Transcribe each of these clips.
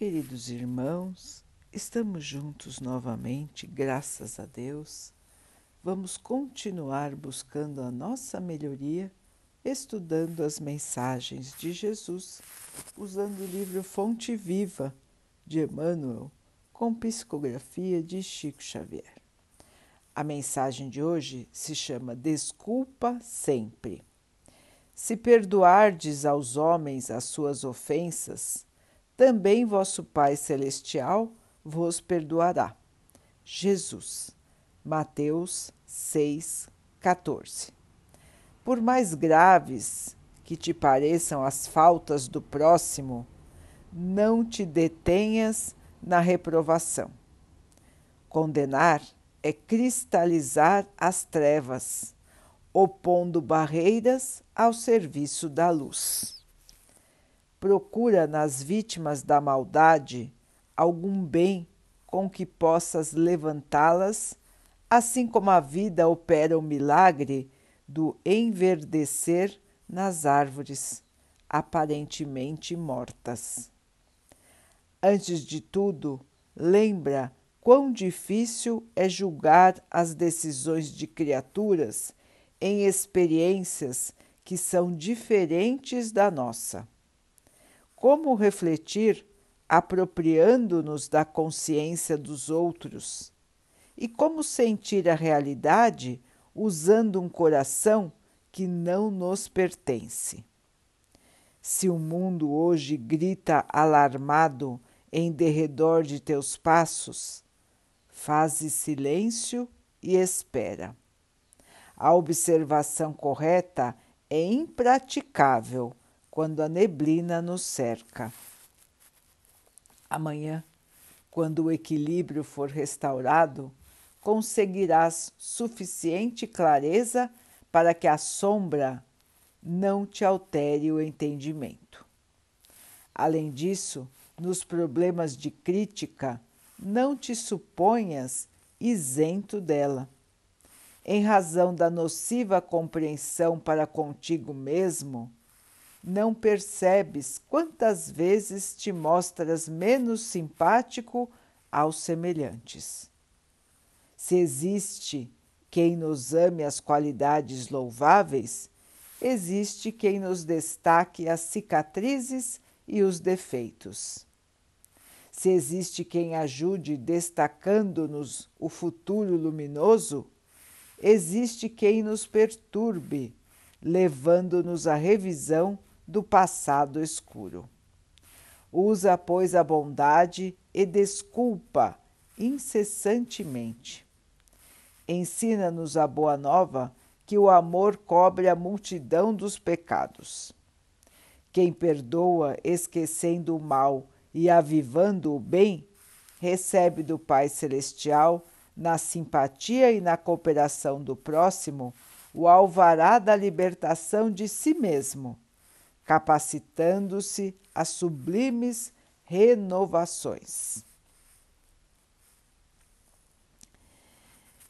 queridos irmãos, estamos juntos novamente, graças a Deus. Vamos continuar buscando a nossa melhoria, estudando as mensagens de Jesus, usando o livro Fonte Viva de Emmanuel, com psicografia de Chico Xavier. A mensagem de hoje se chama Desculpa Sempre. Se perdoardes aos homens as suas ofensas, também vosso Pai Celestial vos perdoará. Jesus, Mateus 6, 14. Por mais graves que te pareçam as faltas do próximo, não te detenhas na reprovação. Condenar é cristalizar as trevas, opondo barreiras ao serviço da luz procura nas vítimas da maldade algum bem com que possas levantá-las, assim como a vida opera o milagre do enverdecer nas árvores, aparentemente mortas. Antes de tudo, lembra quão difícil é julgar as decisões de criaturas em experiências que são diferentes da nossa como refletir apropriando-nos da consciência dos outros e como sentir a realidade usando um coração que não nos pertence. Se o mundo hoje grita alarmado em derredor de teus passos, faze silêncio e espera. A observação correta é impraticável quando a neblina nos cerca. Amanhã, quando o equilíbrio for restaurado, conseguirás suficiente clareza para que a sombra não te altere o entendimento. Além disso, nos problemas de crítica, não te suponhas isento dela. Em razão da nociva compreensão para contigo mesmo, não percebes quantas vezes te mostras menos simpático aos semelhantes. Se existe quem nos ame as qualidades louváveis, existe quem nos destaque as cicatrizes e os defeitos. Se existe quem ajude destacando-nos o futuro luminoso, existe quem nos perturbe, levando-nos à revisão do passado escuro. Usa, pois, a bondade e desculpa incessantemente. Ensina-nos a boa nova que o amor cobre a multidão dos pecados. Quem perdoa esquecendo o mal e avivando o bem, recebe do Pai Celestial, na simpatia e na cooperação do próximo, o alvará da libertação de si mesmo capacitando-se a sublimes renovações.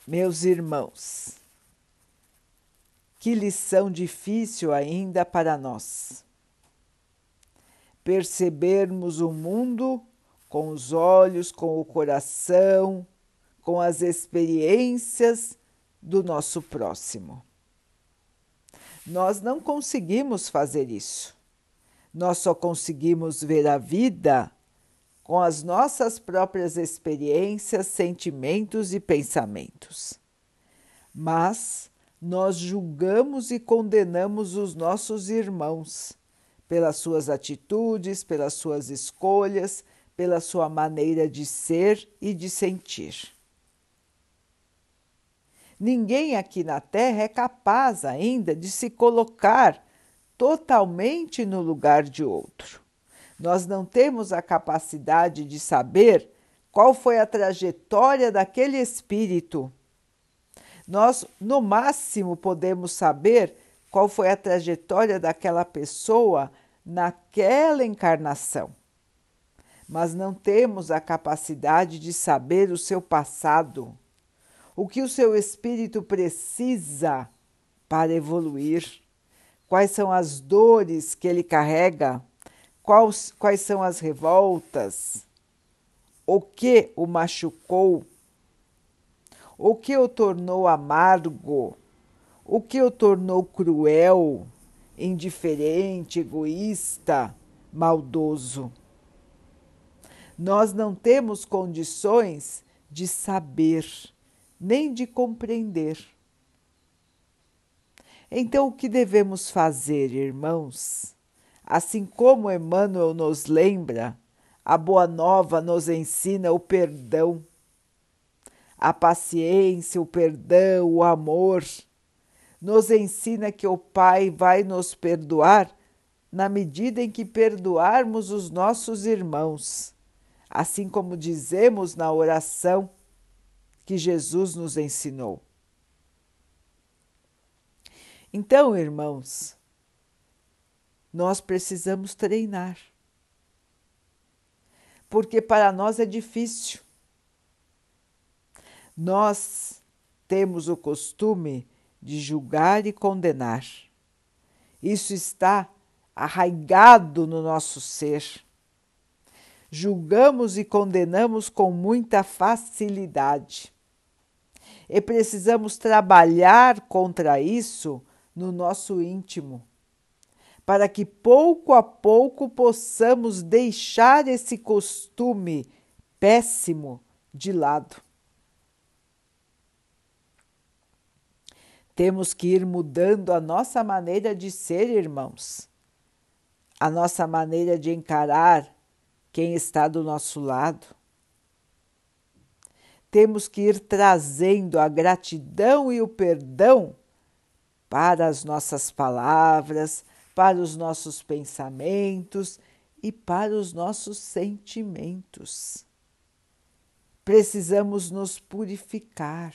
Meus irmãos, que lição difícil ainda para nós. Percebermos o mundo com os olhos, com o coração, com as experiências do nosso próximo. Nós não conseguimos fazer isso. Nós só conseguimos ver a vida com as nossas próprias experiências, sentimentos e pensamentos. Mas nós julgamos e condenamos os nossos irmãos pelas suas atitudes, pelas suas escolhas, pela sua maneira de ser e de sentir. Ninguém aqui na Terra é capaz ainda de se colocar totalmente no lugar de outro. Nós não temos a capacidade de saber qual foi a trajetória daquele espírito. Nós, no máximo, podemos saber qual foi a trajetória daquela pessoa naquela encarnação. Mas não temos a capacidade de saber o seu passado o que o seu espírito precisa para evoluir, quais são as dores que ele carrega, quais, quais são as revoltas, o que o machucou, o que o tornou amargo, o que o tornou cruel, indiferente, egoísta, maldoso. Nós não temos condições de saber, nem de compreender. Então, o que devemos fazer, irmãos? Assim como Emmanuel nos lembra, a Boa Nova nos ensina o perdão, a paciência, o perdão, o amor. Nos ensina que o Pai vai nos perdoar na medida em que perdoarmos os nossos irmãos, assim como dizemos na oração que Jesus nos ensinou. Então, irmãos, nós precisamos treinar. Porque para nós é difícil. Nós temos o costume de julgar e condenar. Isso está arraigado no nosso ser. Julgamos e condenamos com muita facilidade. E precisamos trabalhar contra isso no nosso íntimo para que pouco a pouco possamos deixar esse costume péssimo de lado. Temos que ir mudando a nossa maneira de ser, irmãos, a nossa maneira de encarar quem está do nosso lado. Temos que ir trazendo a gratidão e o perdão para as nossas palavras, para os nossos pensamentos e para os nossos sentimentos. Precisamos nos purificar,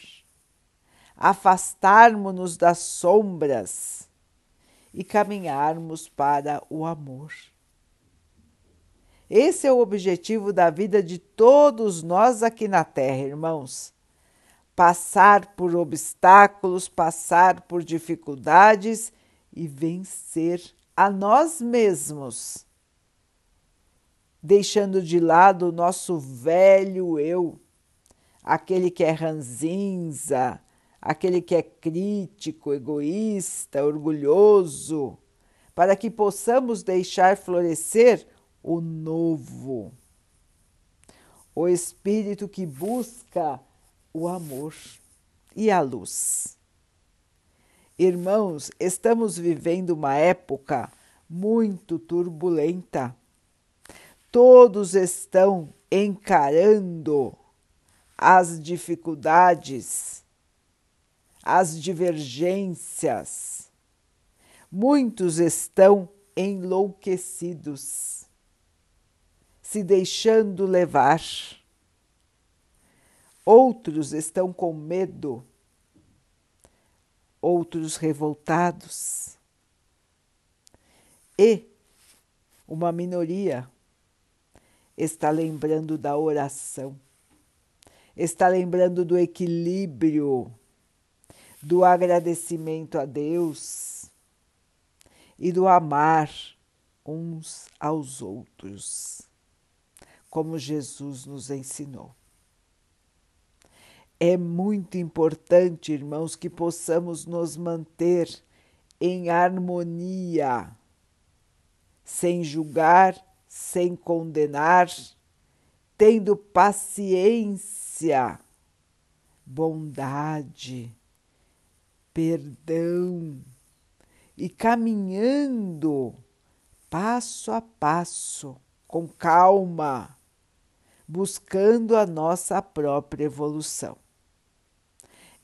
afastarmos-nos das sombras e caminharmos para o amor. Esse é o objetivo da vida de todos nós aqui na Terra, irmãos. Passar por obstáculos, passar por dificuldades e vencer a nós mesmos, deixando de lado o nosso velho eu, aquele que é ranzinza, aquele que é crítico, egoísta, orgulhoso, para que possamos deixar florescer o novo, o espírito que busca o amor e a luz. Irmãos, estamos vivendo uma época muito turbulenta. Todos estão encarando as dificuldades, as divergências. Muitos estão enlouquecidos, se deixando levar. Outros estão com medo outros revoltados. E uma minoria está lembrando da oração, está lembrando do equilíbrio, do agradecimento a Deus e do amar uns aos outros, como Jesus nos ensinou. É muito importante, irmãos, que possamos nos manter em harmonia, sem julgar, sem condenar, tendo paciência, bondade, perdão e caminhando passo a passo, com calma, buscando a nossa própria evolução.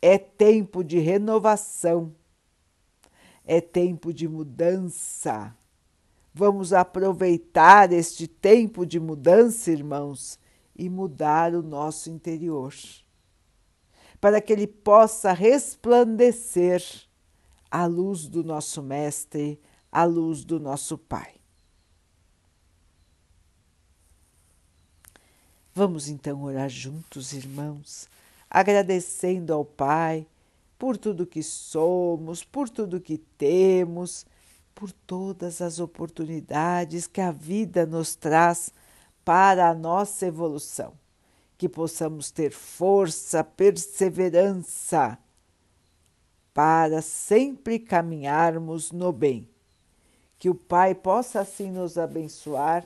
É tempo de renovação, é tempo de mudança. Vamos aproveitar este tempo de mudança, irmãos, e mudar o nosso interior, para que ele possa resplandecer a luz do nosso Mestre, a luz do nosso Pai. Vamos então orar juntos, irmãos agradecendo ao Pai por tudo que somos, por tudo que temos, por todas as oportunidades que a vida nos traz para a nossa evolução, que possamos ter força, perseverança para sempre caminharmos no bem. Que o Pai possa assim nos abençoar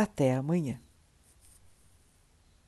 Até amanhã.